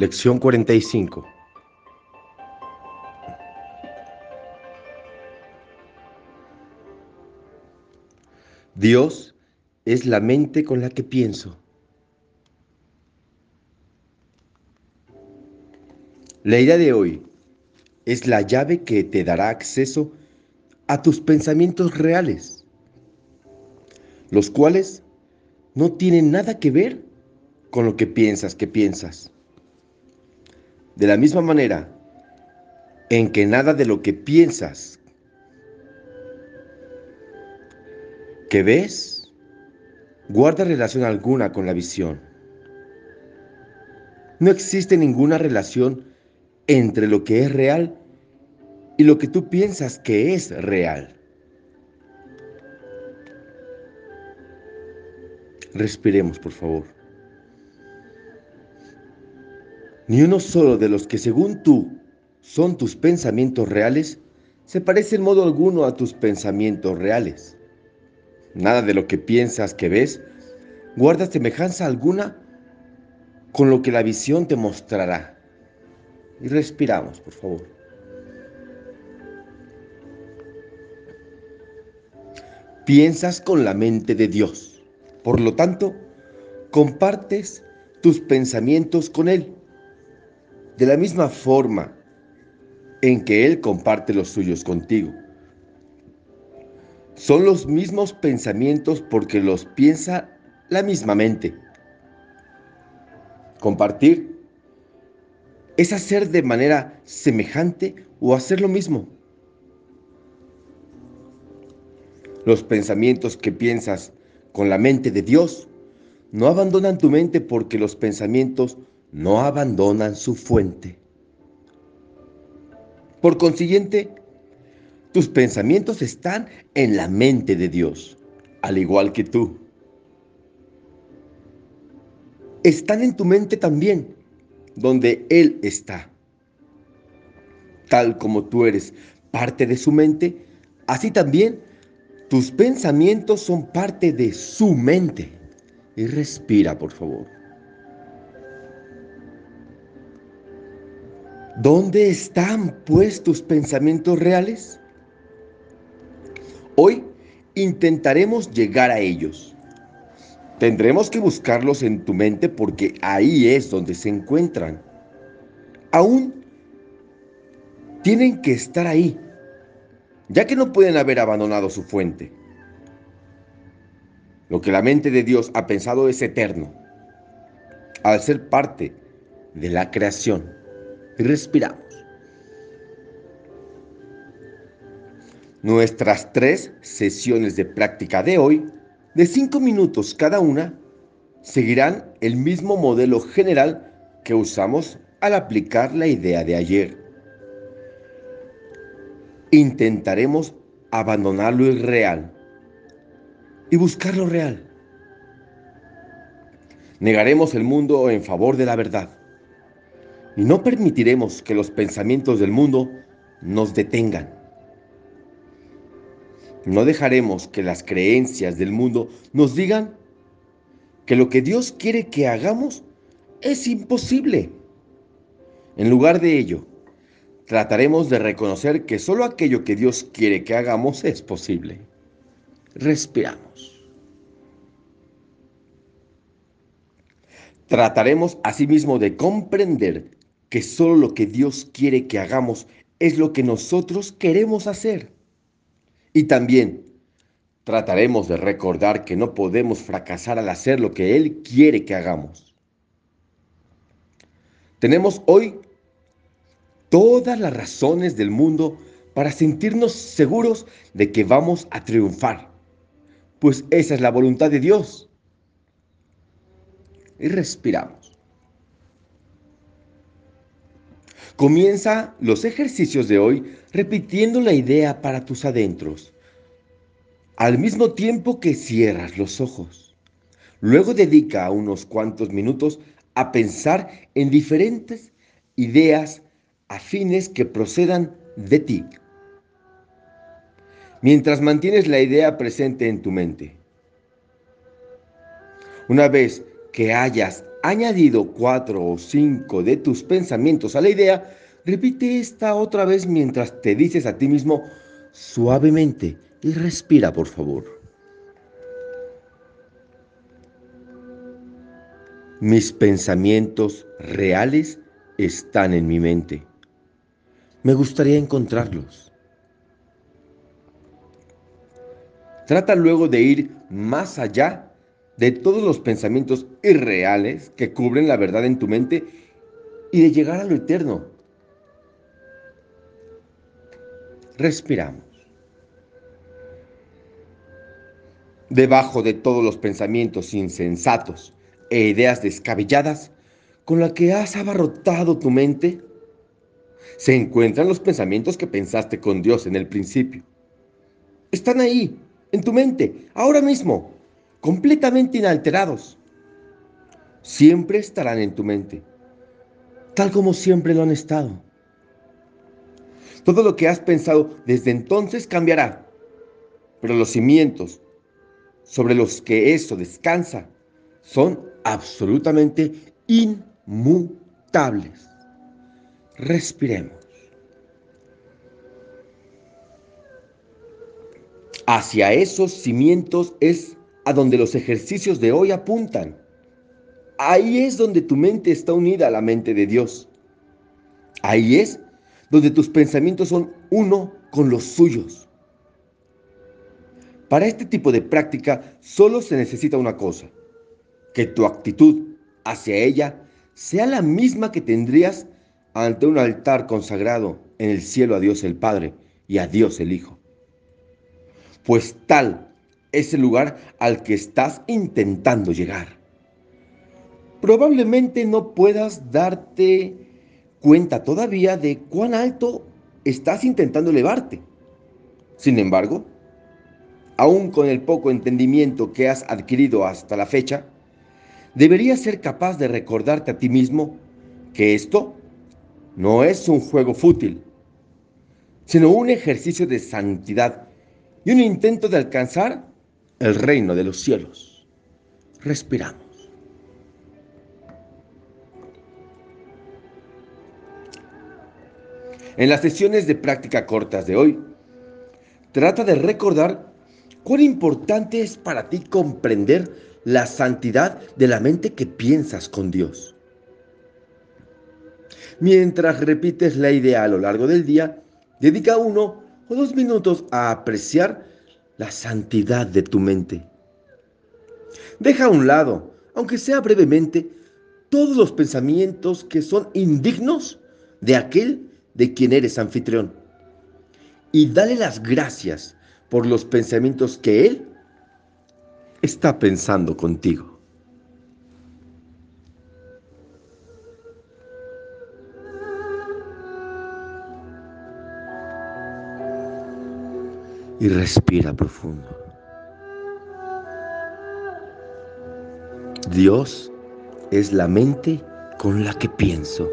Lección 45. Dios es la mente con la que pienso. La idea de hoy es la llave que te dará acceso a tus pensamientos reales, los cuales no tienen nada que ver con lo que piensas que piensas. De la misma manera en que nada de lo que piensas que ves guarda relación alguna con la visión. No existe ninguna relación entre lo que es real y lo que tú piensas que es real. Respiremos, por favor. Ni uno solo de los que según tú son tus pensamientos reales se parece en modo alguno a tus pensamientos reales. Nada de lo que piensas que ves guarda semejanza alguna con lo que la visión te mostrará. Y respiramos, por favor. Piensas con la mente de Dios. Por lo tanto, compartes tus pensamientos con Él de la misma forma en que Él comparte los suyos contigo. Son los mismos pensamientos porque los piensa la misma mente. Compartir es hacer de manera semejante o hacer lo mismo. Los pensamientos que piensas con la mente de Dios no abandonan tu mente porque los pensamientos no abandonan su fuente. Por consiguiente, tus pensamientos están en la mente de Dios, al igual que tú. Están en tu mente también, donde Él está. Tal como tú eres parte de su mente, así también tus pensamientos son parte de su mente. Y respira, por favor. ¿Dónde están pues tus pensamientos reales? Hoy intentaremos llegar a ellos. Tendremos que buscarlos en tu mente porque ahí es donde se encuentran. Aún tienen que estar ahí, ya que no pueden haber abandonado su fuente. Lo que la mente de Dios ha pensado es eterno, al ser parte de la creación respiramos. Nuestras tres sesiones de práctica de hoy, de cinco minutos cada una, seguirán el mismo modelo general que usamos al aplicar la idea de ayer. Intentaremos abandonar lo irreal y buscar lo real. Negaremos el mundo en favor de la verdad no permitiremos que los pensamientos del mundo nos detengan. No dejaremos que las creencias del mundo nos digan que lo que Dios quiere que hagamos es imposible. En lugar de ello, trataremos de reconocer que solo aquello que Dios quiere que hagamos es posible. Respiramos. Trataremos asimismo de comprender que solo lo que Dios quiere que hagamos es lo que nosotros queremos hacer. Y también trataremos de recordar que no podemos fracasar al hacer lo que Él quiere que hagamos. Tenemos hoy todas las razones del mundo para sentirnos seguros de que vamos a triunfar, pues esa es la voluntad de Dios. Y respiramos. Comienza los ejercicios de hoy repitiendo la idea para tus adentros, al mismo tiempo que cierras los ojos. Luego dedica unos cuantos minutos a pensar en diferentes ideas afines que procedan de ti, mientras mantienes la idea presente en tu mente. Una vez que hayas añadido cuatro o cinco de tus pensamientos a la idea, repite esta otra vez mientras te dices a ti mismo suavemente y respira por favor. Mis pensamientos reales están en mi mente. Me gustaría encontrarlos. Trata luego de ir más allá de todos los pensamientos irreales que cubren la verdad en tu mente y de llegar a lo eterno. Respiramos. Debajo de todos los pensamientos insensatos e ideas descabelladas con las que has abarrotado tu mente, se encuentran los pensamientos que pensaste con Dios en el principio. Están ahí, en tu mente, ahora mismo, completamente inalterados. Siempre estarán en tu mente, tal como siempre lo han estado. Todo lo que has pensado desde entonces cambiará, pero los cimientos sobre los que eso descansa son absolutamente inmutables. Respiremos. Hacia esos cimientos es a donde los ejercicios de hoy apuntan. Ahí es donde tu mente está unida a la mente de Dios. Ahí es donde tus pensamientos son uno con los suyos. Para este tipo de práctica solo se necesita una cosa, que tu actitud hacia ella sea la misma que tendrías ante un altar consagrado en el cielo a Dios el Padre y a Dios el Hijo pues tal es el lugar al que estás intentando llegar. Probablemente no puedas darte cuenta todavía de cuán alto estás intentando elevarte. Sin embargo, aún con el poco entendimiento que has adquirido hasta la fecha, deberías ser capaz de recordarte a ti mismo que esto no es un juego fútil, sino un ejercicio de santidad y un intento de alcanzar el reino de los cielos. Respiramos. En las sesiones de práctica cortas de hoy, trata de recordar cuán importante es para ti comprender la santidad de la mente que piensas con Dios. Mientras repites la idea a lo largo del día, dedica uno o dos minutos a apreciar la santidad de tu mente. Deja a un lado, aunque sea brevemente, todos los pensamientos que son indignos de aquel de quien eres anfitrión. Y dale las gracias por los pensamientos que Él está pensando contigo. Y respira profundo. Dios es la mente con la que pienso.